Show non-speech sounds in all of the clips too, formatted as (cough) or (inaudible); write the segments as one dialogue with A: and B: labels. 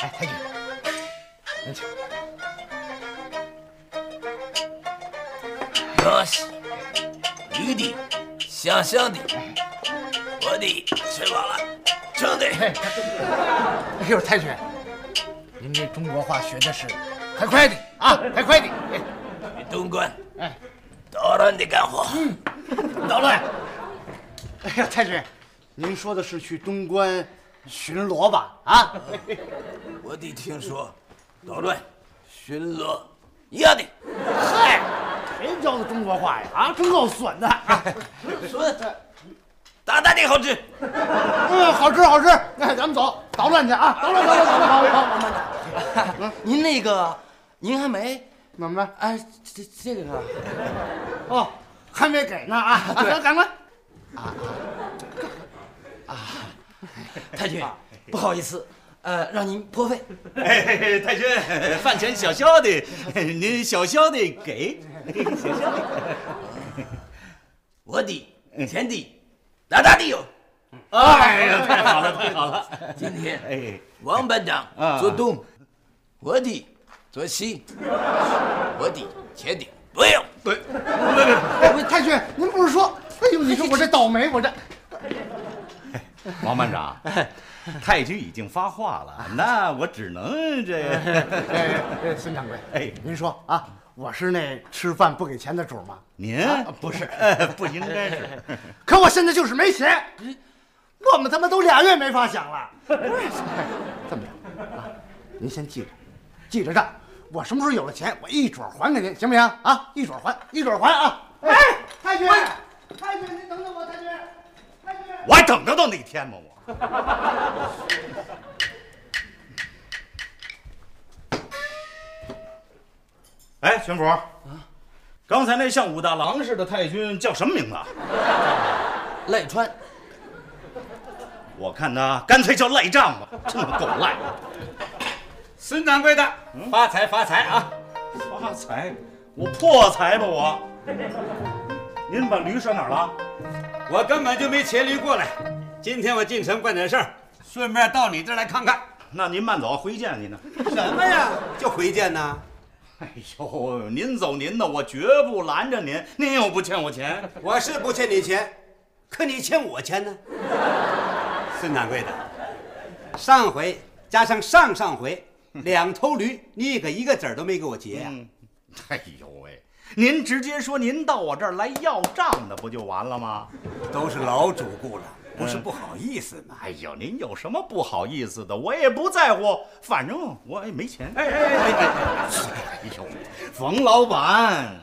A: 哎，太君，您请。
B: 哟西，女的，香香的，我的吃饱了，撑的。
A: 哎呦，太君，您这中国话学的是快快的啊，快快的。(laughs) 哎，
B: 东关，
A: 哎，
B: 捣乱的干活。
A: 嗯，捣乱。哎呀，太君，您说的是去东关巡逻吧？啊？
B: 我得听说，捣乱、巡逻一样的。
A: 嗨，谁教的中国话呀？啊，真够损的。(laughs)
B: 损，大大的好吃。
A: 嗯，好吃好吃。那咱们走，捣乱去啊！捣乱捣乱捣乱，好好。(laughs)
C: 您那个，您还没
A: 怎么着？
C: 哎，这这个啊
A: 哦，还没给呢啊！
C: 对
A: 赶快啊啊。
C: 太君，不好意思，呃，让您破费。
D: 哎，太君，饭钱小小的，您小小的给，(laughs) 小小的。
B: 我的天地，大大的有。
D: 哎呀，太好了，太好了！
B: 今天
D: 哎，
B: 王班长做东，我的做西，我的前顶不用。
D: 对，
A: 不，太君，您不是说？哎呦，你说我这倒霉，我这。
D: 王班长，太君已经发话了，那我只能这。
A: 哎，哎孙掌柜，
D: 哎，
A: 您说啊，我是那吃饭不给钱的主吗？
D: 您
A: 不是，(laughs)
D: 不应该是。(laughs)
A: 可我现在就是没钱，我们他妈都俩月没法想了。(laughs) 这么着啊，您先记着，记着账，我什么时候有了钱，我一准还给您，行不行？啊，一准还，一准还啊！哎，太君，太君，您等等我，太君，太君，
D: 我还等得到那天吗？我。(laughs) 哎，巡抚，刚才那像武大郎似的太君叫什么名字？
C: 赖川，
D: 我看他干脆叫赖账吧，这么够赖。
E: 孙掌柜的，发财发财啊！
D: 发财？我破财吧我？您把驴拴哪儿了？
E: 我根本就没骑驴过来，今天我进城办点事儿，顺便到你这儿来看看。
D: 那您慢走，回见您呢。
E: 什么呀？就回见呐？
D: 哎呦，您走您的，我绝不拦着您。您又不欠我钱，
E: 我是不欠你钱，可你欠我钱呢。孙掌柜的，上回加上上上回，(laughs) 两头驴，你可一个子儿都没给我结呀、
D: 嗯哎呦喂，您直接说您到我这儿来要账的，不就完了吗？
E: 都是老主顾了，不是不好意思吗？
D: 哎呦，您有什么不好意思的？我也不在乎，反正我也没钱。哎哎哎哎哎！哎呦，冯老板，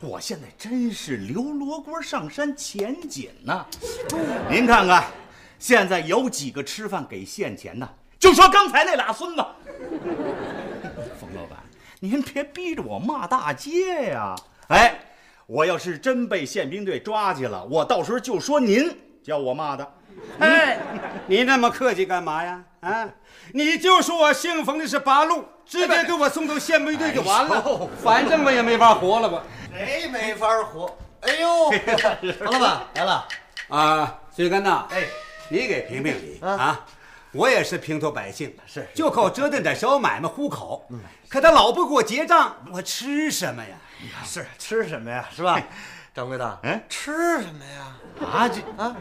D: 我现在真是刘罗锅上山钱紧呐、您看看，现在有几个吃饭给现钱的？就说刚才那俩孙子。(laughs) 冯老板，您别逼着我骂大街呀！哎，我要是真被宪兵队抓去了，我到时候就说您叫我骂的。
E: 哎，(laughs) 你那么客气干嘛呀？啊，你就说我姓冯的是八路，直接给我送到宪兵队就完了，反正我也没法活了吧？
C: 谁没法活？哎呦，(laughs) 冯老板来了。
E: 啊，水根呐，哎，你给评评理啊！我也是平头百姓，
C: 是
E: 就靠折腾点小买卖糊口。可他老不给我结账，我吃什么呀？
C: 是吃什么呀？是吧？掌柜的，
D: 嗯
C: 吃什么呀？
D: 啊，这啊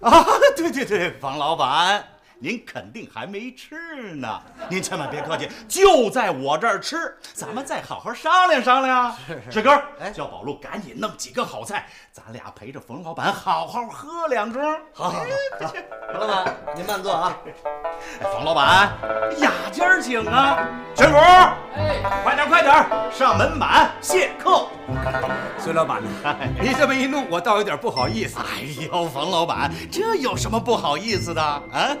D: 啊，对对对，王老板，您肯定还没吃呢，您千万别客气，就在我这儿吃，咱们再好好商量商量。志哥，
C: 哎
D: 叫宝路赶紧弄几个好菜，咱俩陪着冯老板好好喝两盅。
C: 好好好，好王老板您慢坐啊。
D: 哎，冯老板，雅间儿请啊！全福，哎，快点快点，上门板谢客。
E: 孙老板呢，你这么一弄，我倒有点不好意思。
D: 哎呦，冯老板，这有什么不好意思的啊？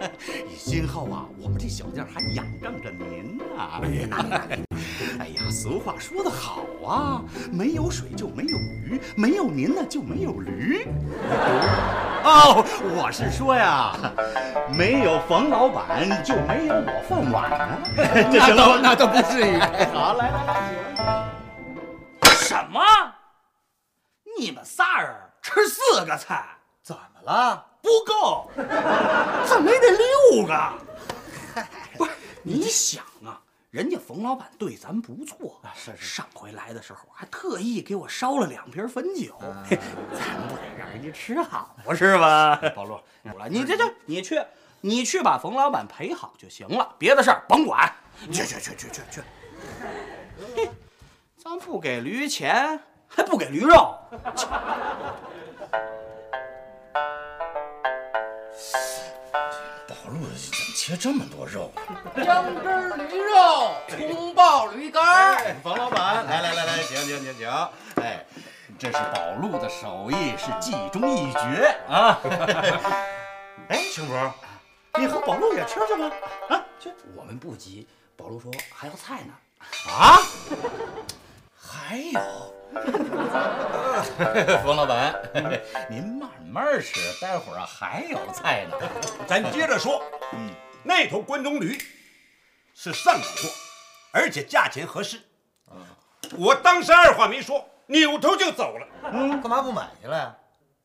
D: 今后啊，我们这小店还仰仗着您呢、(laughs) 哎呀，俗话说得好啊，没有水就没有鱼，没有您呢就没有驴。(laughs) 哦，我是说呀，没有冯老板就没有我饭碗啊。(laughs) 这行了，
C: 那倒不至于。
D: 好，来来来，
F: 什么？你们仨人吃四个菜，
D: 怎么了？
F: 不够，怎么也得六个。(laughs) 不是，你想啊，人家冯老板对咱不错，是是。上回来的时候还特意给我烧了两瓶汾酒，嘿咱不得让人家吃好不是吧？(laughs) 保罗，你这这，你去，你去把冯老板陪好就行了，别的事儿甭管。去去去去去去。嘿，咱不给驴钱，还不给驴肉。
D: 切这么多肉？
G: 姜汁驴肉，葱爆驴肝
D: 冯老板，来来来来，请请请请。哎，这是宝路的手艺，是技中一绝啊。(laughs) 哎，青福，你和宝路也吃去吧。啊，去。
F: 我们不急，宝路说还有菜呢。
D: 啊？还有？(laughs) 冯老板，(laughs) 您慢慢吃，待会儿啊还有菜呢。
E: 咱接着说，嗯，那头关东驴是上等货，而且价钱合适。我当时二话没说，扭头就走了。
G: 嗯，干嘛不买去了呀？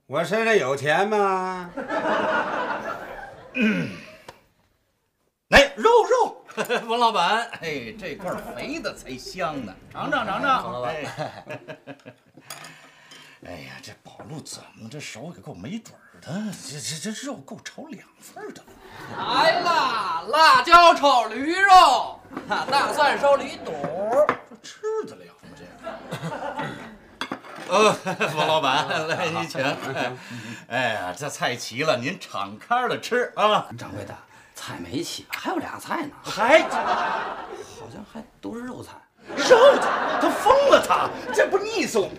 E: 我身上有钱吗？
D: 嗯来，肉肉，(laughs) 王老板，哎，这块肥的才香呢，尝尝尝尝。
G: 王老板
D: 哎，(laughs) 哎呀，这宝路怎么这手给够没准儿的？这这这肉够炒两份的了。
G: 来啦，辣椒炒驴肉，大蒜烧驴肚。
D: 这吃得了吗？这个？呃，(laughs) 王老板，来您请。(laughs) 哎呀，这菜齐了，您敞开了吃啊。
F: 掌柜的，菜没齐，还有俩菜呢，
D: 还
F: 好像还都是肉菜。
D: 肉的，他疯了他，这不腻死我们。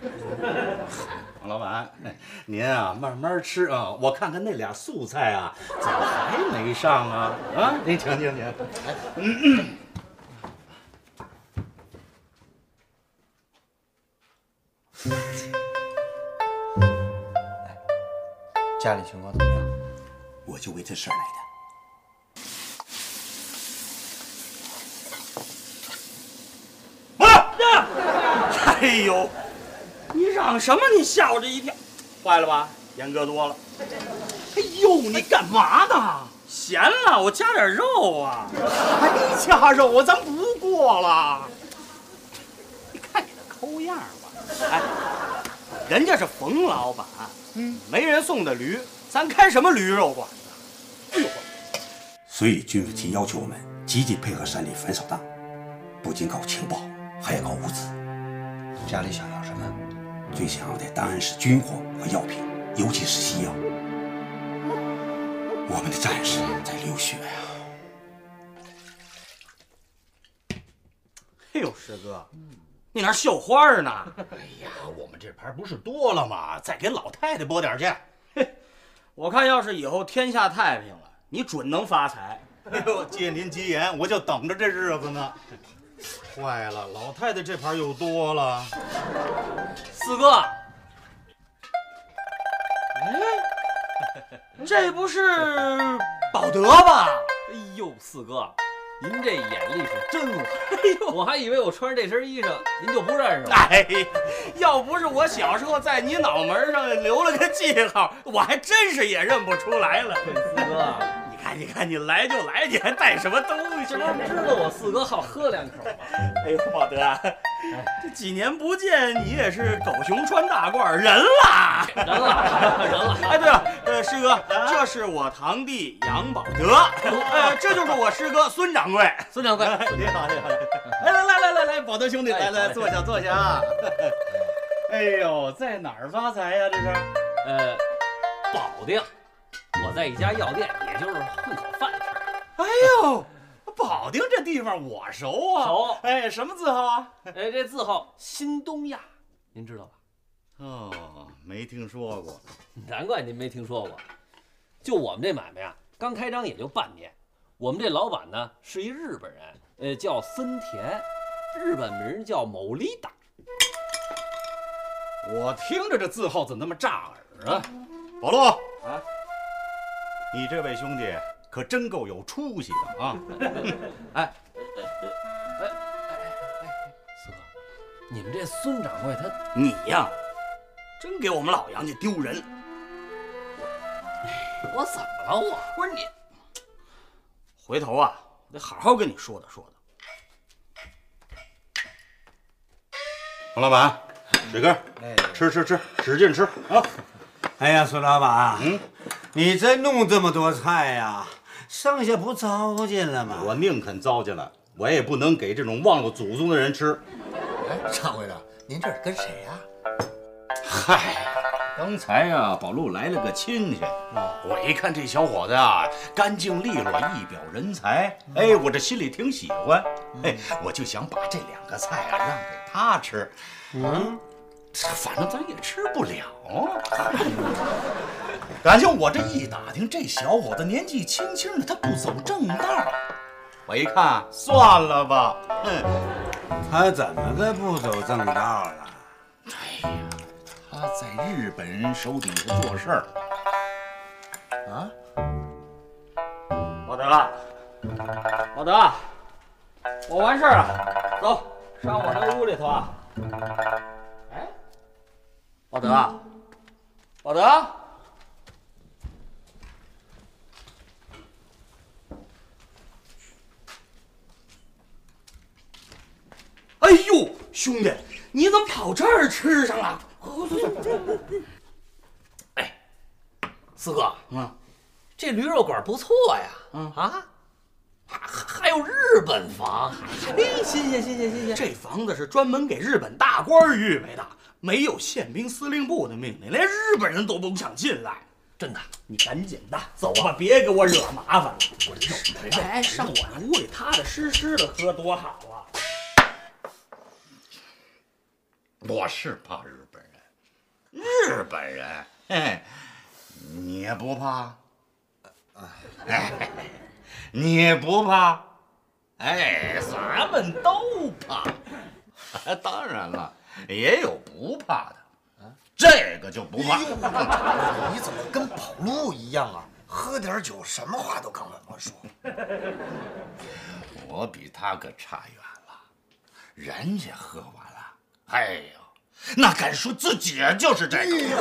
D: (laughs) 王老板，您啊慢慢吃啊，我看看那俩素菜啊，怎么还没上啊？啊，您请请请。
G: 家里情况怎么样？
E: 我就为这事儿来的。
F: 哎呦，你嚷什么？你吓我这一跳，坏了吧？盐搁多了。哎呦，你干嘛呢？咸了，我加点肉啊。
D: 还加肉啊？咱不过了。
F: 你看你那抠样吧。哎，人家是冯老板，嗯，没人送的驴，咱开什么驴肉馆子？哎呦，
E: 所以军委厅要求我们积极配合山里反扫荡，不仅搞情报，还要搞物资。
G: 家里想要什么？
E: 最想要的当然是军火和药品，尤其是西药。我们的战士在流血呀、
F: 哎呦，师哥，你那儿绣花呢？
D: 哎呀，我们这盘不是多了吗？再给老太太拨点去。
F: 我看要是以后天下太平了，你准能发财。
D: 哎呦，借您吉言，我就等着这日子呢。(laughs) 坏了，老太太这盘又多了。
F: 四哥，哎，这不是保德吧？
H: 哎呦，四哥，您这眼力是真好。我还以为我穿着这身衣裳，您就不认识了。
F: 哎，要不是我小时候在你脑门上留了个记号，我还真是也认不出来了。
H: 四哥，
F: 你看，你看，你来就来，你还带什么东西？
H: 这不知道我四哥好喝两口吗？(laughs)
F: 哎呦，宝德啊，这几年不见，你也是狗熊穿大褂，人啦，
H: 人啦，人了。
F: 哎，对了，呃，师哥，这是我堂弟杨宝德，呃，这就是我师哥孙掌柜。(laughs)
H: 孙掌柜，(laughs)
D: 你好，你好。来来来来来来，宝德兄弟，来来坐下坐下啊。哎呦，在哪儿发财呀？这是？
H: 呃，保定，我在一家药店，也就是混口饭吃。
D: 哎呦，保定这地方我熟啊。
H: 熟
D: 哎，什么字号啊？
H: 哎，这字号新东亚，您知道吧？
D: 哦，没听说过。
H: 难怪您没听说过。就我们这买卖啊，刚开张也就半年。我们这老板呢是一日本人，呃，叫森田，日本名叫某利达。
D: 我听着这字号怎么那么炸耳啊？保罗啊，你这位兄弟可真够有出息的啊！(laughs)
H: 哎，哎哎哎四哥，你们这孙掌柜他
F: 你呀，真给我们老杨家丢人。
H: 我怎么了我？
F: 不是你，回头啊，我得好好跟你说道说道。
D: 王老板，水哥，吃吃吃，使劲吃啊！
E: 哎呀，孙老板，嗯，你真弄这么多菜呀？剩下不糟践了吗？
D: 我宁肯糟践了，我也不能给这种忘了祖宗的人吃。
C: 哎，掌柜的，您这是跟谁呀？
D: 嗨，刚才啊，宝路来了个亲戚，我一看这小伙子啊，干净利落，一表人才，哎，我这心里挺喜欢，哎，我就想把这两个菜啊让给他吃，嗯，反正咱也吃不了。(laughs) 感情我这一打听，这小伙子年纪轻轻的，他不走正道。我一看，算了吧，嗯，
E: 他怎么个不走正道了？
D: 哎呀，他在日本人手底下做事儿。
F: 啊，宝德，宝德，我完事儿了，走上我那屋里头啊。哎，宝德，宝德。哎呦，兄弟，你怎么跑这儿吃上了？
H: 哎，四哥，
F: 嗯，
H: 这驴肉馆不错呀，
F: 嗯
H: 啊，还还有日本房，嘿，新鲜新鲜新鲜。
F: 这房子是专门给日本大官预备的，没有宪兵司令部的命令，连日本人都不想进来。
H: 真的，
F: 你赶紧的，走吧，别给我惹麻烦了。我这
H: 哎，
F: 上我那屋里踏踏实实的喝多好啊！
D: 我是怕日本人，日本人，嘿，你也不怕？哎，你也不怕？哎，咱们都怕。当然了，也有不怕的，这个就不怕。
C: 你怎么跟跑路一样啊？喝点酒，什么话都敢跟我说。
D: 我比他可差远了，人家喝完了，哎呦，那敢说自己就是这个。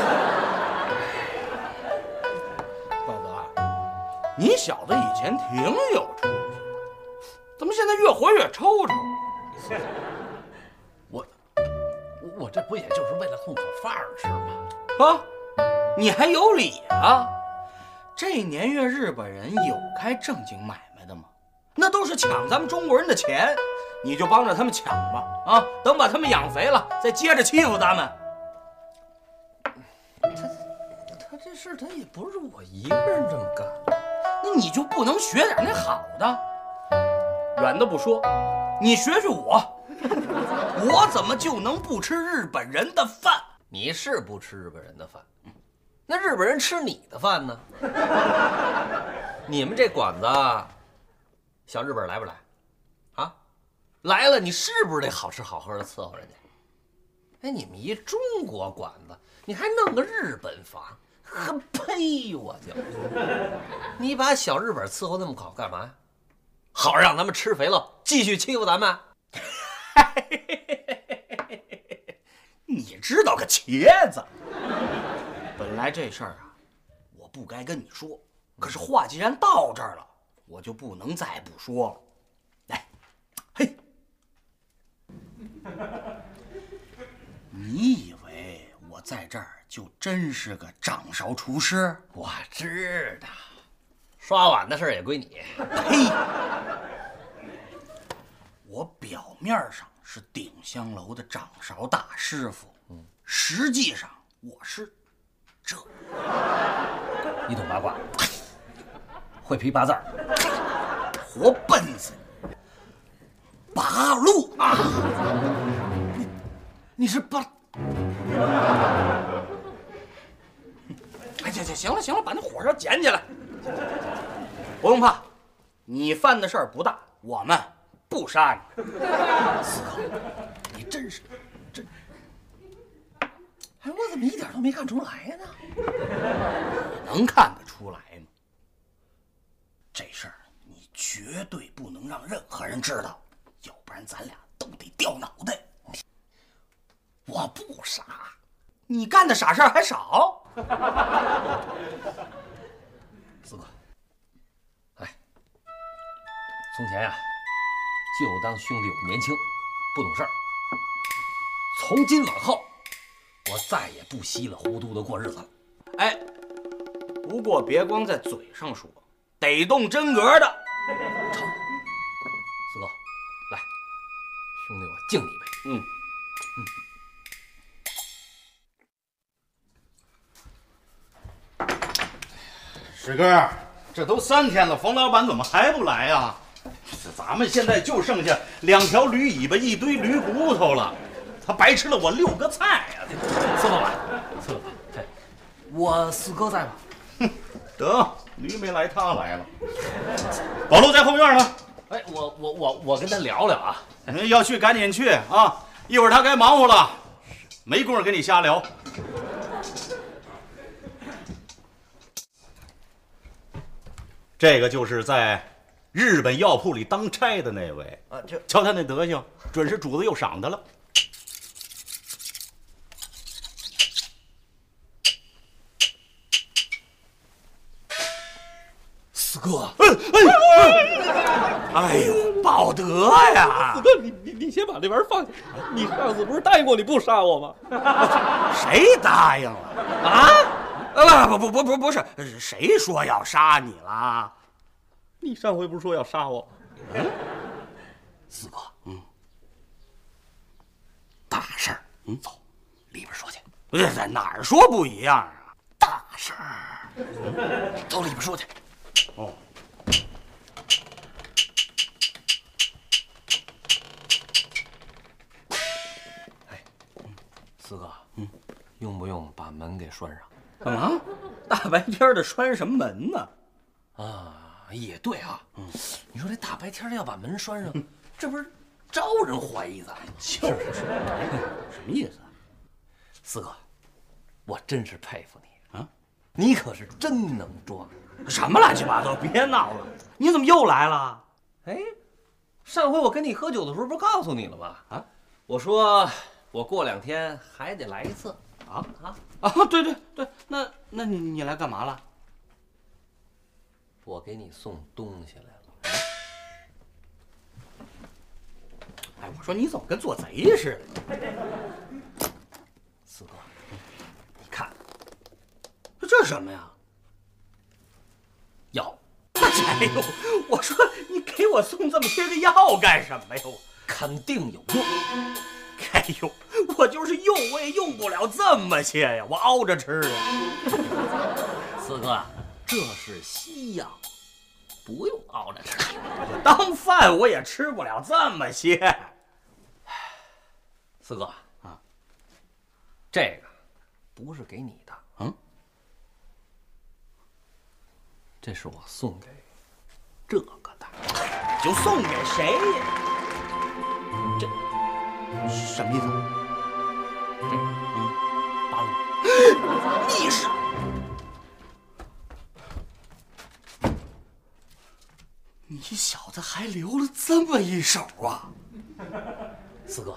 F: 宝德，你小子以前挺有出息，怎么现在越活越抽抽？
H: 我我这不也就是为了混口饭吃吗？
F: 啊，你还有理啊？这年月日本人有开正经买卖的吗？那都是抢咱们中国人的钱，你就帮着他们抢吧！啊，等把他们养肥了，再接着欺负咱们。
H: 他他这事他也不是我一个人这么干，
F: 那你就不能学点那好的？远的不说，你学学我，我怎么就能不吃日本人的饭？
H: 你是不吃日本人的饭，那日本人吃你的饭呢？(laughs) 你们这馆子，小日本来不来？来了，你是不是得好吃好喝的伺候人家？哎，你们一中国馆子，你还弄个日本房，呵呸！我就，你把小日本伺候那么好干嘛呀？好让咱们吃肥了，继续欺负咱们？(laughs)
F: 你知道个茄子！本来这事儿啊，我不该跟你说，可是话既然到这儿了，我就不能再不说了。来，嘿，(laughs) 你以为我在这儿就真是个掌勺厨师？
H: 我知道，刷碗的事儿也归你。(laughs)
F: 呸！我表面上是鼎香楼的掌勺大师傅，嗯实际上我是这
H: 一通八卦，(laughs) 会批八字儿，
F: 活笨子八路啊！你你是八？哎，行行行了行了，把那火烧捡起来。不用怕，你犯的事儿不大，我们不杀你。四哥，你真是真。
H: 哎，我怎么一点都没看出来呢？
F: 能看得出来吗？这事儿你绝对不能让任何人知道，要不然咱俩都得掉脑袋。我不傻，你干的傻事儿还少。
H: 四哥，哎，从前呀、就当兄弟我年轻，不懂事儿。从今往后，我再也不稀里糊涂的过日子了。
F: 哎，不过别光在嘴上说，得动真格的。(laughs)
H: 敬你一杯。
F: 嗯嗯。
D: 师哥，这都三天了，冯老板怎么还不来呀？这咱们现在就剩下两条驴尾巴，一堆驴骨头了，他白吃了我六个菜呀、
H: 四老板，我四哥在吗？
D: 哼得，驴没来，他来了。(laughs) 宝路在后院呢，
H: 哎，我我我我跟他聊聊啊。
D: 要去赶紧去啊！一会儿他该忙活了，没工夫跟你瞎聊。这个就是在日本药铺里当差的那位
H: 啊这
D: 瞧他那德行，准是主子又赏他了。
F: 四哥，哎哎，哎呦，保德呀！
G: 四哥，你你你先把这玩意儿放下。你上次不是答应过你不杀我吗？
F: 谁答应了啊？啊，不不不不不是，谁说要杀你了？
G: 你上回不是说要杀我？
F: 四哥，嗯，大事儿，嗯，走，里边说去。不是在哪儿说不一样啊？大事儿，走里边说去。
D: 哦，哎
H: 四哥，嗯，用不用把门给拴上？
F: 干嘛？大白天的拴什么门呢？
H: 啊，也对啊。嗯，你说这大白天的要把门拴上，这不是招人怀疑咱吗？
F: 就是什么意思？
H: 四哥，我真是佩服你
F: 啊！
H: 你可是真能装。
F: 什么乱七八糟？别闹了！你怎么又来了？
H: 哎，上回我跟你喝酒的时候不是告诉你了吗？啊，我说我过两天还得来一次。
F: 啊啊啊！对对对，那那你你来干嘛了？
H: 我给你送东西来了。
F: 哎，我说你怎么跟做贼似的？(laughs)
H: 四哥，你看
F: 这是什么呀？
H: 药，
F: 哎呦，我说你给我送这么些个药干什么呀？我
H: 肯定有用。
F: 哎呦，我就是用我也用不了这么些呀，我熬着吃啊。(laughs)
H: 四哥，这是西药，不用熬着吃。
F: 我当饭我也吃不了这么些。
H: 四哥啊，这个不是给你的，
F: 嗯，
H: 这是我送给这个的。
F: 就送给谁呀？这什么意思？
H: 八路，
F: 你是你小子还留了这么一手啊？
H: 四哥，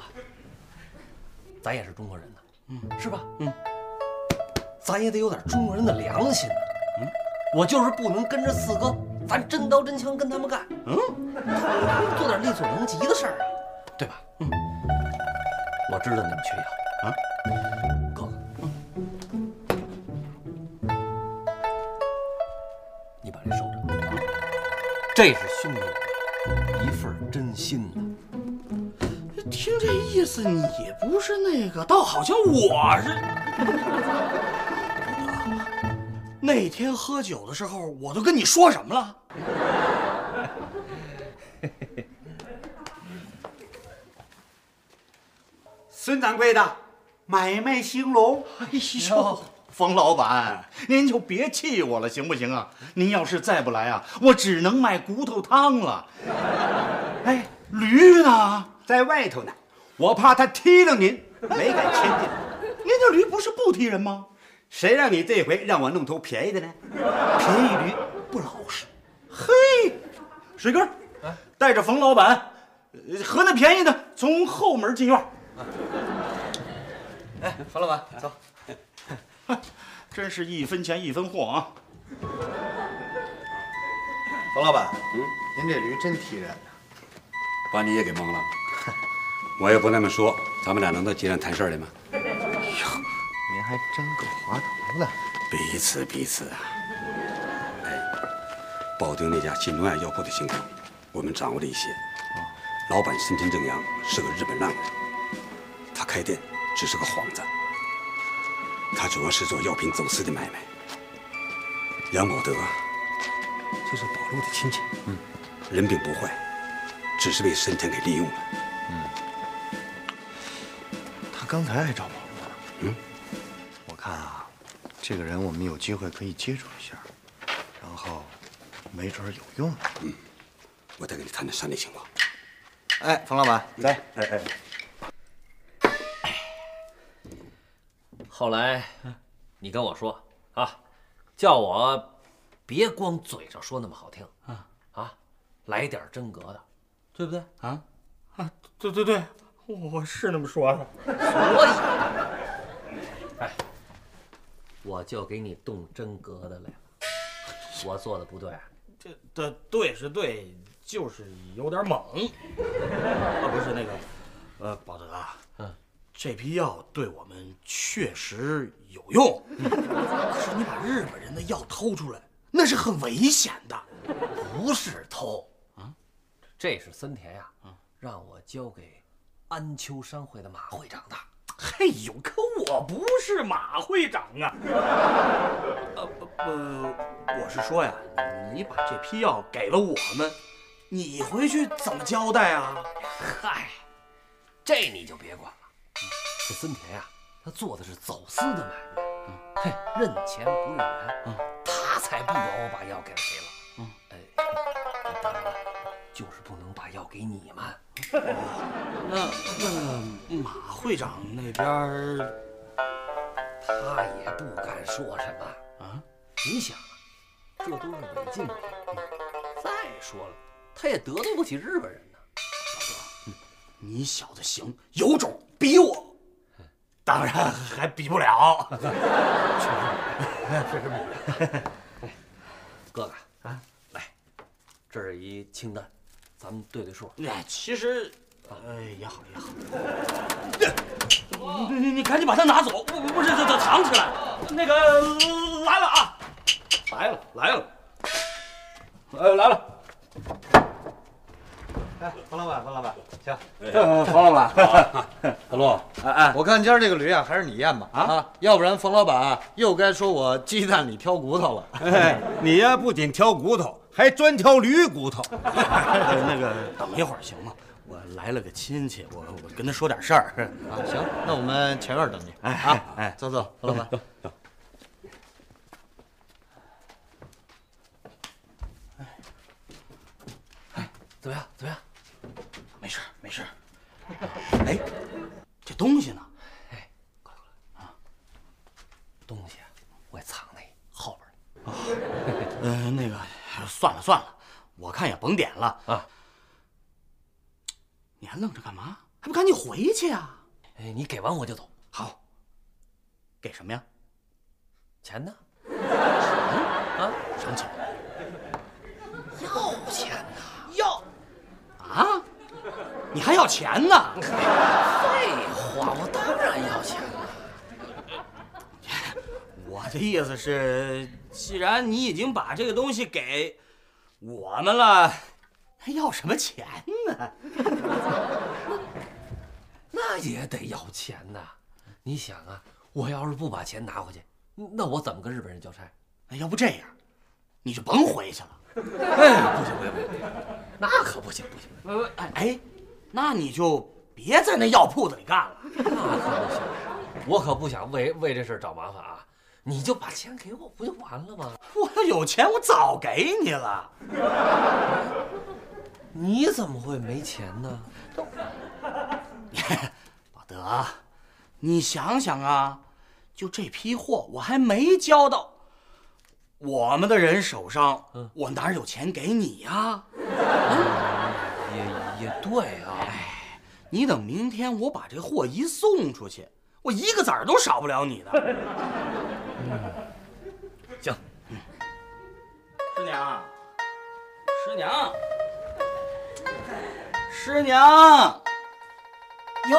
H: 咱也是中国人呢，嗯，是吧？嗯，咱也得有点中国人的良心呢。嗯，我就是不能跟着四哥，咱真刀真枪跟他们干。嗯，做点力所能及的事儿啊，对吧？嗯，我知道你们缺药啊，哥哥，你把这收着，这是兄弟我一份真心呢。
F: 听这意思，你不是那个，倒好像我是。那天喝酒的时候，我都跟你说什么了？
E: 孙掌柜的，买卖兴隆。
D: 哎呦，冯老板，您就别气我了，行不行啊？您要是再不来啊，我只能卖骨头汤了。哎，驴呢？
E: 在外头呢，我怕他踢了您，没敢牵进来。
F: 您这驴不是不踢人吗？
I: 谁让你这回让我弄头便宜的呢？
F: 便宜驴不老实。嘿，水根，带着冯老板，呃和那便宜的从后门进院。
H: 哎，冯老板，走。(laughs)
F: 真是一分钱一分货啊！
C: 冯老板，嗯，您这驴真踢人。
I: 把你也给蒙了。(laughs) 我也不那么说，咱们俩能到街上谈事儿的吗？
C: 您还真够滑头的。
I: 彼此彼此啊。哎，保定那家新农药药铺的情况，我们掌握了一些。老板深田正阳是个日本浪人，他开店只是个幌子，他主要是做药品走私的买卖。杨保德就是宝路的亲戚，嗯，人品不坏，只是被深田给利用了。
C: 他刚才还找保路呢。
I: 嗯，
C: 这个人我们有机会可以接触一下，然后没准儿有用。
I: 嗯我再跟你谈谈山里情况。
C: 哎，冯老板，来，
F: 哎哎，
H: 后来，你跟我说啊，叫我别光嘴上说那么好听啊啊，来点真格的，对不对？
F: 啊啊，对对对，我是那么说的。
H: 所以，哎，(laughs) 我就给你动真格的来了。我做的不对，
F: 这的对是对，就是有点猛。(laughs) 啊，不是那个，呃，宝德啊，
H: 嗯，
F: 这批药对我们确实有用，可是你把日本人的药偷出来，那是很危险的。
H: 不是偷啊，这是森田呀，让我交给安丘商会的马会长的。
F: 嘿呦，可我不是马会长啊！呃呃，我是说呀，你把这批药给了我们，你回去怎么交代啊？
H: 嗨，这你就别管了。这森田呀，他做的是走私的买卖，嘿，认钱不认人，他才不管我把药给了谁了。嗯，哎，当然了，就是不能把药给你们。
F: 那 (laughs) 那马会长那边儿
H: 他也不敢说什么。
F: 啊，
H: 你想啊，这都是违禁品。再说了，他也得罪不起日本人呢。
F: 老哥你小子行，有种比我，当然还比不了。(laughs)
H: 哥哥啊，来，这是一清单，咱们对对数。
F: 哎，其实，哎，也好也好。你你你赶紧把它拿走，不不是这这藏起来。那个来了啊，来了来了，呃来了。
C: 哎，冯老板，冯老板，行。
J: 冯老板，(laughs) 小陆，(laughs)
C: 哎哎，我看今儿这个驴啊，还是你验吧啊，要不然冯老板啊又该说我鸡蛋里挑骨头了。
I: 哎，你呀不仅挑骨头，还专挑驴骨头。(laughs)
F: 那个等一会儿行吗？我来了个亲戚，我我跟他说点事儿。
C: 啊，行，那我们前院等你。
F: 哎
C: 啊，
F: 哎
C: 走走，冯老板。走走。
H: 哎怎么样？怎么样？
F: 没事没事。哎，这东西呢？
H: 哎，快过来啊东西啊我也藏那后边呢。
F: 呃，那个算了算了，我看也甭点了
H: 啊。(tsk)
F: 你还愣着干嘛？还不赶紧回去呀？
H: 哎，你给完我就走。
F: 好，给什么呀？
H: 钱呢？
F: 啊？什么钱？
H: 要钱呐！
F: 要啊？你还要钱呢？(laughs)
H: 废话，我当然要钱了。
F: 我的意思是，既然你已经把这个东西给我们了，还要什么钱呢？(laughs)
H: 那也得要钱呐！你想啊，我要是不把钱拿回去，那我怎么跟日本人交差？
F: 那要不这样，你就甭回去了。
H: 哎，不行不行不行，那可不行不行，
F: 呃，哎哎，那你就别在那药铺子里干了。
H: 那可不行，我可不想为为这事儿找麻烦啊！你就把钱给我，不就完了吗？(laughs)
F: 我要有钱，我早给你了。
H: 你怎么会没钱呢？(laughs)
F: 宝德，你想想啊，就这批货我还没交到我们的人手上，我哪有钱给你呀？
H: 也也对啊，
F: 你等明天我把这货一送出去，我一个子儿都少不了你的。(laughs) (laughs)
H: 行，
F: 师娘，师娘，师娘，
K: 哟，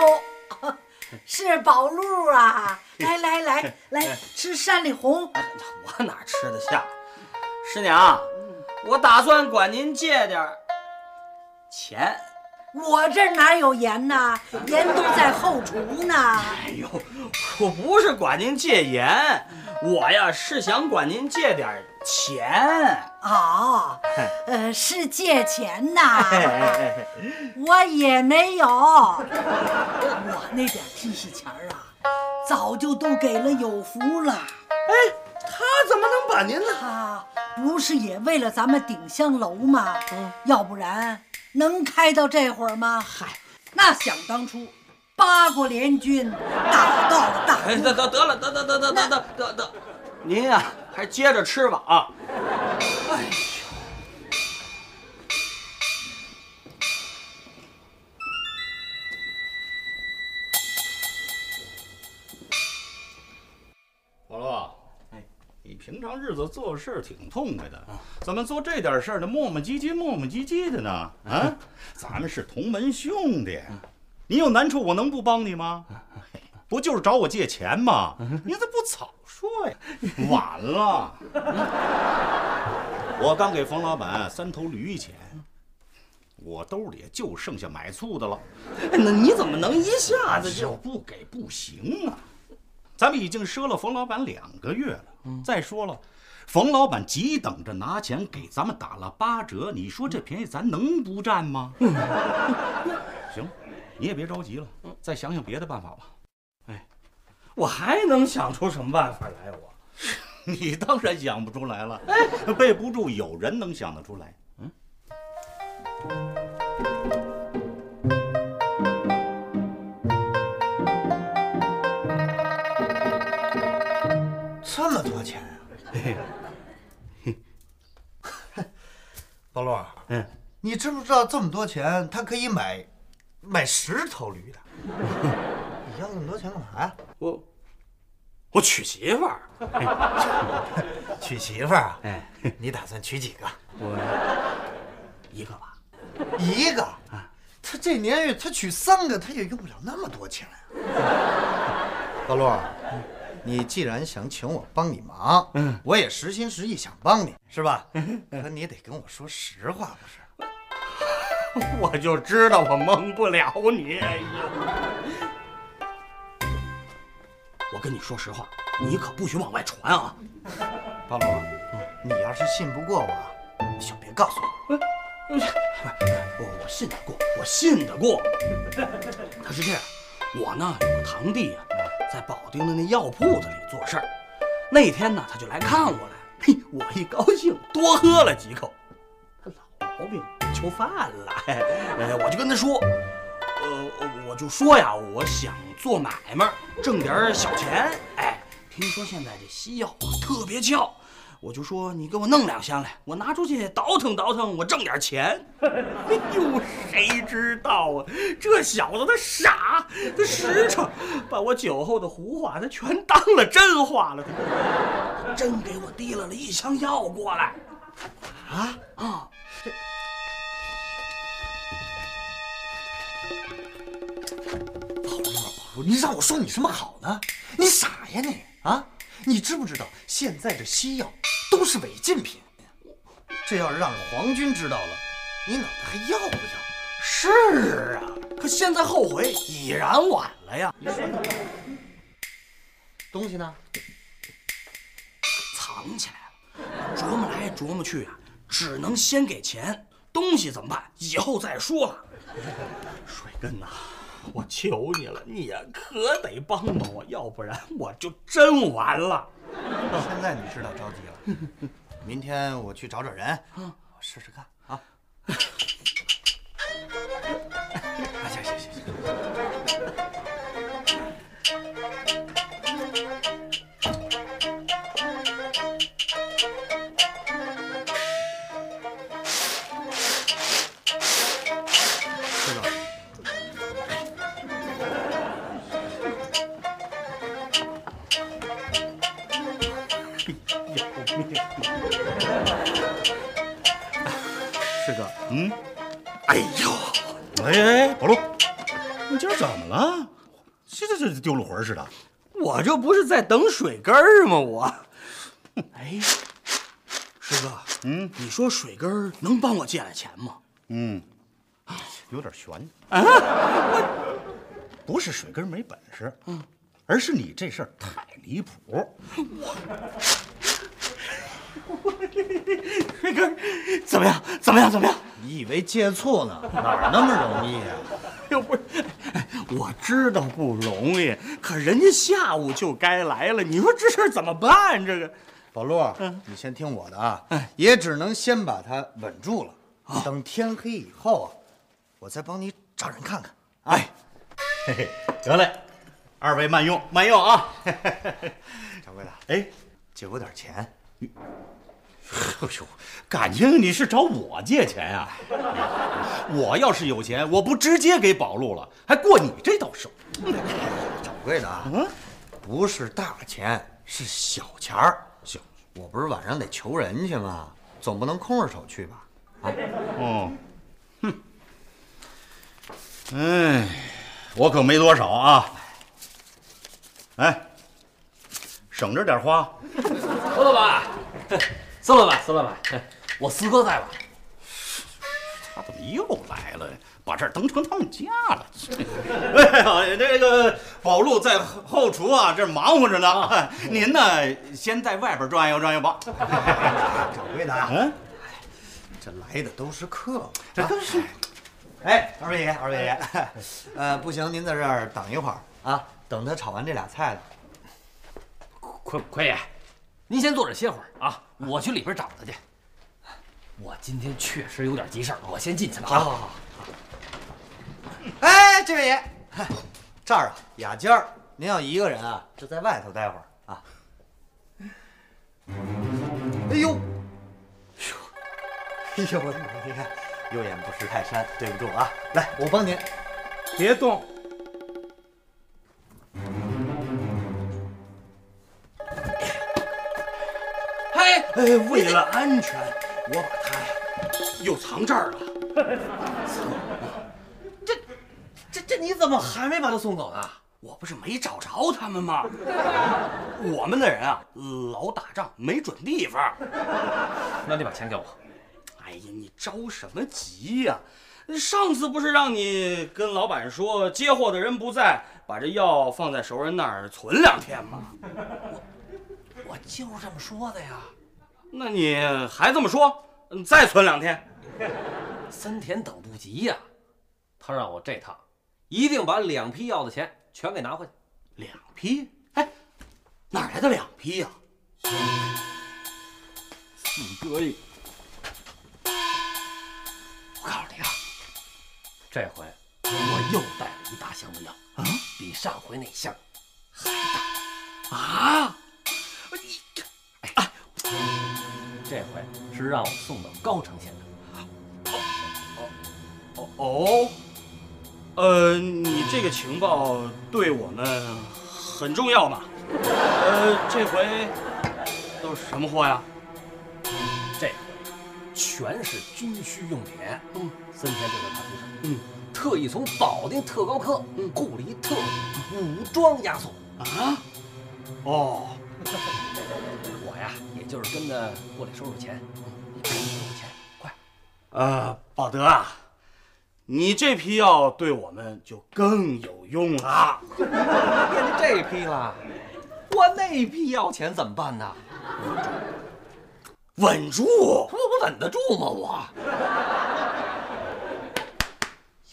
K: (laughs) 是宝路啊！来来来来，吃山里红。
F: 我哪吃得下？师娘，我打算管您借点儿钱。
K: 我这哪有盐呢？盐都在后厨呢。
F: 哎呦，我不是管您借盐，我呀是想管您借点钱。
K: 哦，呃，是借钱呐。我也没有，我那点利息钱儿啊，早就都给了有福了。
C: 哎，他怎么能把您呢？
K: 他不是也为了咱们鼎香楼吗？要不然能开到这会儿吗？嗨，那想当初，八国联军打到了大
F: 哎，得得得了，得得得得得得得得，您呀还接着吃吧啊！哎
D: 平常日子做事挺痛快的，怎么做这点事儿呢磨磨唧唧、磨磨唧唧的呢？啊，(laughs) 咱们是同门兄弟，你有难处我能不帮你吗？(laughs) 不就是找我借钱吗？你怎么不早说呀？(laughs) 晚了，我刚给冯老板三头驴钱，我兜里就剩下买醋的了。
F: 那你怎么能一下子就？
D: 不给不行啊！咱们已经赊了冯老板两个月了。再说了，冯老板急等着拿钱给咱们打了八折，你说这便宜咱能不占吗？(laughs) 行，你也别着急了，再想想别的办法吧。
F: 哎我还能想出什么办法来？我 (laughs)
D: 你当然想不出来了，备不住有人能想得出来。嗯，
C: 多钱 (laughs) 啊！宝路，
F: 嗯，
C: 你知不知道这么多钱，他可以买买十头驴的？(laughs) 你要那么多钱干嘛呀？
F: 我我娶媳妇儿。(laughs)
C: 娶媳妇儿啊？
F: 哎，
C: 你打算娶几个？
F: 我一个吧。
C: 一个。他这年月，他娶三个，他也用不了那么多钱啊。宝路，你既然想请我帮你忙，嗯，我也实心实意想帮你，是吧？(laughs) 可你得跟我说实话，不是？(laughs)
F: 我就知道我蒙不了你。哎呀，我跟你说实话，你可不许往外传啊！
C: 八路，你要是信不过我，你就别告诉我。
F: 我我信得过，我信得过。(laughs) 他是这样，我呢有个堂弟啊，在保定的那药铺子里做事儿。那天呢，他就来看我来，嘿，我一高兴，多喝了几口。他老毛病就犯了，哎，哎我就跟他说，呃，我就说呀，我想做买卖，挣点小钱。哎，听说现在这西药啊特别俏。我就说你给我弄两箱来，我拿出去倒腾倒腾，我挣点钱。哎呦，谁知道啊？这小子他傻，他实诚，把我酒后的胡话他全当了真话了。他真给我提了了一箱药过来。
C: 啊
F: 啊！
C: 宝路，宝路，你让我说你什么好呢？你傻呀你啊！你知不知道现在这西药都是违禁品？这要是让皇军知道了，你脑袋还要不要？
F: 是啊，可现在后悔已然晚了呀。
C: 东西呢？
F: 藏起来了，琢磨来琢磨去啊，只能先给钱，东西怎么办？以后再说了。(laughs) 水根呐、我求你了，你呀可得帮帮我，要不然我就真完了。
C: 现在你知道着急了，明天我去找找人，我试试看
D: 丢了魂似的。
F: 我这不是在等水根儿吗？我，哎，师哥，
D: 嗯
F: 你说水根儿能帮我借来钱吗？
D: 嗯，有点悬。
F: 啊，
D: 不是水根儿没本事，嗯，而是你这事儿太离谱。
F: 水根儿怎么样？怎么样？怎么样？
C: 你以为借错呢？哪儿那么容易啊？(laughs)
F: 又不是，哎我知道不容易，可人家下午就该来了，你说这事儿怎么办？这个，
C: 宝路，你先听我的啊，也只能先把它稳住了。等天黑以后啊，我再帮你找人看看。
D: 哎，嘿嘿，得嘞，二位慢用，慢用啊。(laughs) (laughs)
C: 掌柜的，
D: 哎，
C: 借我点钱。(laughs)
D: 哎呦，感情你是找我借钱呀、我要是有钱，我不直接给宝路了，还过你这道手。
C: 掌柜的啊，不是大钱，是小钱儿。
D: 小，
C: 我不是晚上得求人去吗？总不能空着手去吧？
D: 哦，哼，哎，我可没多少啊。哎，省着点花。
H: 孙老板，孙老板，孙老板，(laughs) 我四哥在吧？
D: 他怎么又来了？把这儿当成他们家了？(laughs) 哎呀，这个宝路在后厨啊，这忙活着呢。(laughs) 您呢，先在外边转悠转悠吧。
C: 掌柜的啊，
D: 嗯，
C: 这来的都是客。
D: 这都是。
C: 哎，二位爷，二位爷，呃，不行，您在这儿等一会儿啊，等他炒完这俩菜了。
H: 快快爷，您先坐着歇会儿啊，我去里边找他去。我今天确实有点急事儿，我先进去了啊。
C: 好好好。哎，这位爷，嗨这儿啊，雅间儿，您要一个人啊，就在外头待会儿啊。哎呦，哎呦，我你看，有眼不识泰山，对不住啊。来，我帮您。
F: 别动。
H: 嘿，
F: 哎，为了安全，我把它呀又藏这儿了。(laughs)
H: 这这这你怎么还没把他送走呢？
F: 我不是没找着他们吗？我们的人啊，老打仗，没准地方。
H: 那你把钱给我。
F: 哎呀，你着什么急呀、上次不是让你跟老板说，接货的人不在，把这药放在熟人那儿存两天吗？
H: 我就是这么说的呀。
F: 那你还这么说？嗯再存两天？
H: 森田等不及呀，他让我这趟一定把两批药的钱全给拿回去。
F: 两批？哎，哪来的两批呀、
H: 四哥一，我告诉你啊，这回我又带了一大箱子药，啊，比上回那箱还大。
F: 啊！
H: 这回是让我送到高城县的。
F: 哦哦哦，呃，你这个情报对我们很重要嘛？呃，这回都是什么货呀？
H: 这回全是军需用品。嗯，森田就在他身上，
F: 嗯，
H: 特意从保定特高科雇了一特务武装押送。
F: 啊？哦，
H: 就是跟着过来收收钱。你赶紧给我钱，快！
F: 呃，宝德啊，你这批药对我们就更有用了。
H: 变 (laughs) 成这批了，我那批要钱怎么办呢？
F: 稳住！
H: 我我稳得住吗？我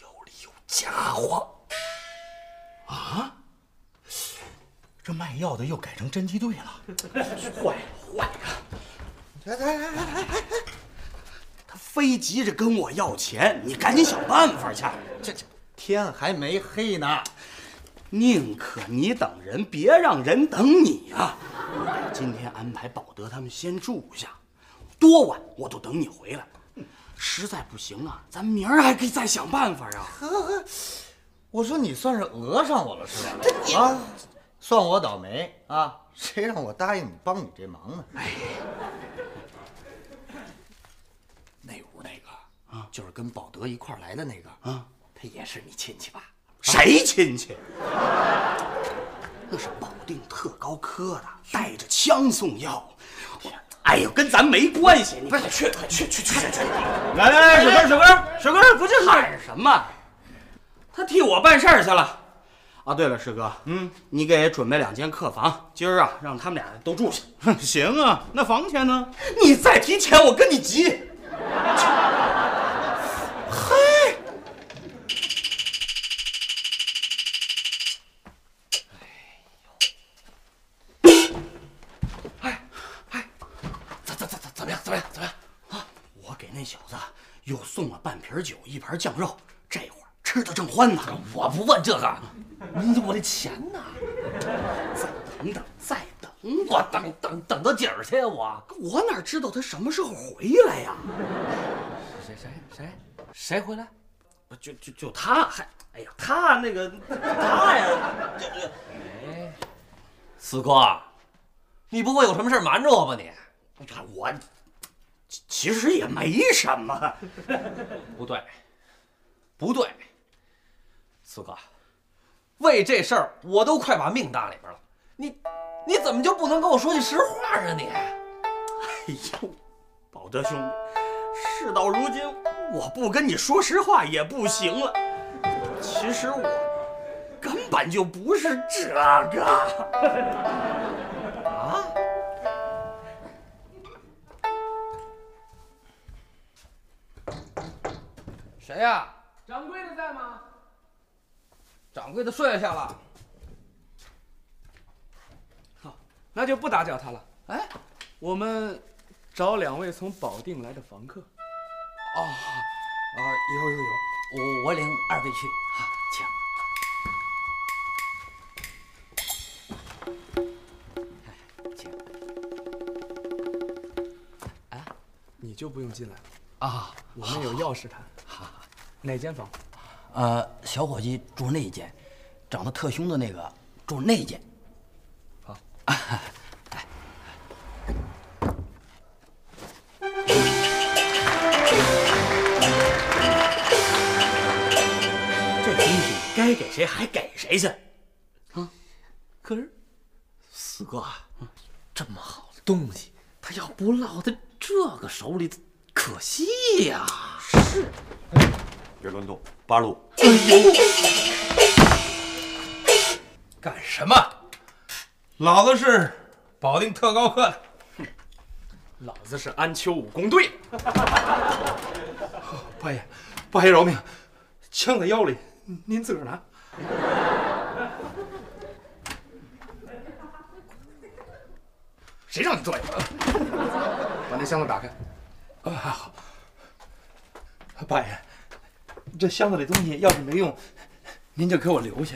F: 有理有家伙。
D: 啊？这卖药的又改成侦缉队了？(laughs)
F: 坏坏呀！来来来来来来，他非急着跟我要钱，你赶紧想办法去。
C: 这这天还没黑呢。
F: 宁可你等人，别让人等你啊！我今天安排保德他们先住下，多晚我都等你回来。实在不行啊，咱明儿还可以再想办法啊！
C: 我说你算是讹上我了是吧？啊，算我倒霉啊！谁让我答应你帮你这忙呢？
F: 哎那屋那个啊就是跟保德一块来的那个
D: 啊，
F: 他也是你亲戚吧？
D: 谁亲戚？
F: 那是保定特高科的，带着枪送药。哎呦，跟咱没关系，你
G: 不是去去去去去去！
D: 来来来，小哥小哥小哥，不进来。
F: 喊什么？他替我办事儿去了。啊，对了，师哥，嗯，你给准备两间客房，今儿啊让他们俩都住下。(laughs)
D: 行啊，那房钱呢？(laughs)
F: 你再提钱，我跟你急。(laughs) 嘿，哎哎，怎怎怎怎怎么样？怎么样？怎么样？啊，我给那小子又送了半瓶酒，一盘酱肉，这会儿吃的正欢呢。
H: 我不问这个，你我的钱呢？
F: 再等等，再等
H: 我等等等到几儿去呀？我
F: 我哪知道他什么时候回来呀？
H: 谁谁谁谁回来？
F: 不就就就他还哎呀，他那个他呀，
H: 哎，四哥，你不会有什么事儿瞒着我吧你？
F: 我其其实也没什么。
H: 不对，不对，四哥，为这事儿我都快把命搭里边了，你你怎么就不能跟我说句实话啊你？
F: 哎呦，宝德兄弟，事到如今，我不跟你说实话也不行了。其实我根本就不是这个。
H: 啊？
G: 谁呀？掌柜的睡下了。
L: 好，那就不打搅他了。哎，我们找两位从保定来的房客。
G: 哦，啊，有有有，我我领二位去。好，请。请。
L: 你就不用进来了
G: 啊，
L: 我们有要事谈。
G: 好，
L: 哪间房？
F: 呃，小伙计住那间，长得特凶的那个住那间。
L: 好。
F: 这东西该给谁还给谁去。啊，
H: 可是，四哥，这么好的东西，他要不落在这个手里，可惜呀。
F: 是。
E: 别乱动，八路。
F: 哎呦！
G: 干什么？老子是保定特高课的。
L: 老子是安丘武工队。(laughs) 八爷，八爷饶命！枪在腰里，您自个儿拿。
C: 谁让你坐下？(laughs) 把那箱子打开。
L: 啊，好。八爷，这箱子里东西要是没用，您就给我留下。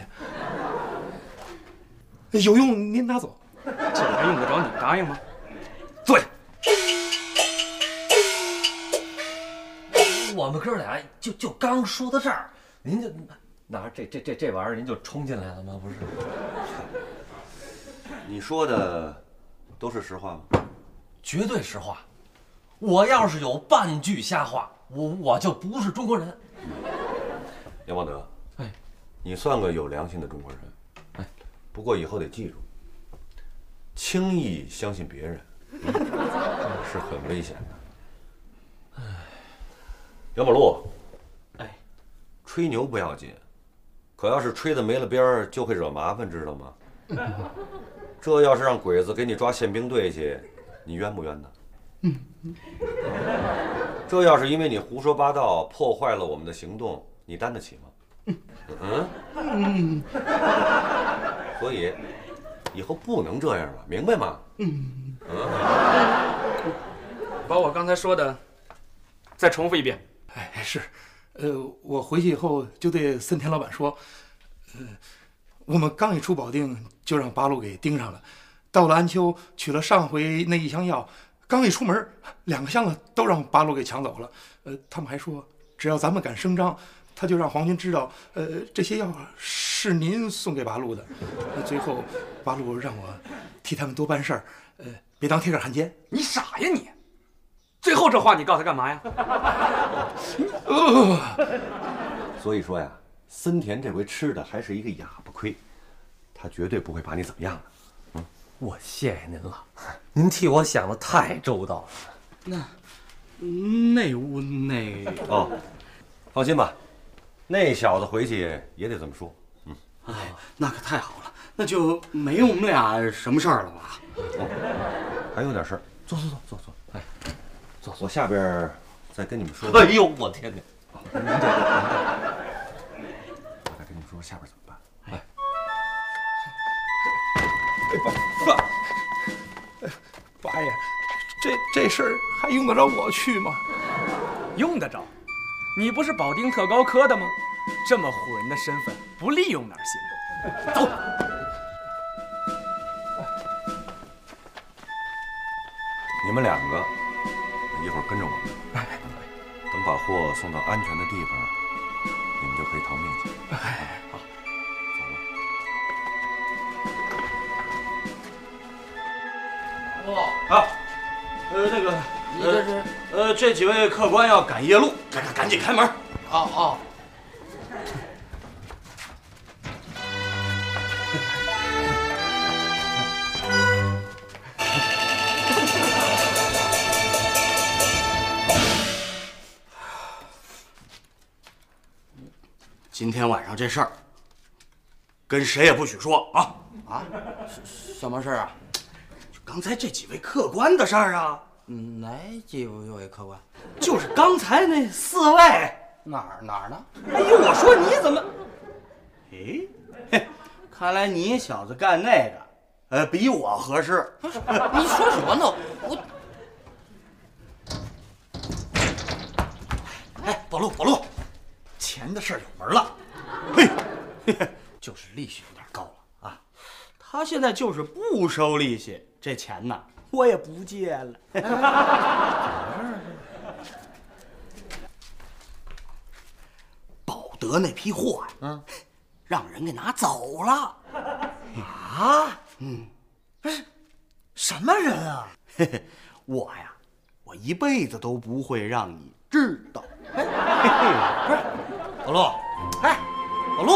L: 有用您拿走，这还用得着你答应吗？坐下。
H: 我们哥俩就就刚说到这儿，您就拿这这这这玩意儿，您就冲进来了吗？不是？(laughs)
E: 你说的都是实话吗？
H: 绝对实话。我要是有半句瞎话，我我就不是中国人。
E: 杨茂德，
H: 哎，
E: 你算个有良心的中国人。
H: 哎，
E: 不过以后得记住，轻易相信别人 (laughs) 是很危险的。
H: 哎，
E: 杨宝路，
H: 哎，
E: 吹牛不要紧，可要是吹的没了边儿，就会惹麻烦，知道吗？(laughs) 这要是让鬼子给你抓宪兵队去，你冤不冤呢？
L: 嗯。(laughs)
E: 这要是因为你胡说八道破坏了我们的行动，你担得起吗？嗯。
L: 嗯。
E: 所以以后不能这样了，明白吗？
L: 嗯。
E: 嗯。
L: 把我刚才说的再重复一遍。哎，是，呃，我回去以后就对森田老板说，呃，我们刚一出保定就让八路给盯上了，到了安丘取了上回那一箱药。刚一出门，两个箱子都让八路给抢走了。呃，他们还说，只要咱们敢声张，他就让皇军知道，呃，这些药是您送给八路的。最后，八路让我替他们多办事儿，呃，别当铁杆汉奸。
G: 你傻呀你！最后这话你告他干嘛呀？
M: 所以说呀，森田这回吃的还是一个哑巴亏，他绝对不会把你怎么样的。
H: 嗯我谢谢您了，您替我想的太周到了。
F: 那那屋那
M: 哦，放心吧，那小子回去也得这么说。嗯，
F: 哎，那可太好了，那就没我们俩什么事儿了吧？
M: 还有点事儿，坐坐坐坐坐，哎，坐，我下边再跟你们说。
H: 哎呦，我天哪！
M: 您这，您这，我再跟你们说下边怎么办。哎，
L: 爸，八爷，这这事儿还用得着我去吗？
G: 用得着，你不是保定特高科的吗？这么唬人的身份，不利用哪行？走。
M: 你们两个一会儿跟着我们，等把货送到安全的地方，你们就可以逃命去。好，走了。
F: 啊，呃，那个，
G: 你这是？
F: 呃，这几位客官要赶夜路，赶赶紧开门。
G: 哦哦。(sighs)
F: 今天晚上这事儿，跟谁也不许说啊啊！
G: 什么事儿啊？
F: 就刚才这几位客官的事儿啊。
G: 嗯，哪几位客官？
F: 就是刚才那四位。
G: 哪儿哪儿呢？
F: 哎呦，我说你怎么？哎，嘿，看来你小子干那个，呃，比我合适。
G: 你说什么呢？我。
F: 哎，宝路，宝路。钱的事儿有门了，嘿，就是利息有点高了啊。他现在就是不收利息，这钱呢，我也不借了。(laughs) 保德那批货呀，嗯，让人给拿走了。
C: 啊？嗯，不是，什么人啊？
F: 嘿嘿，我呀，我一辈子都不会让你知道。
C: 哎，不是。老陆，哎，老陆，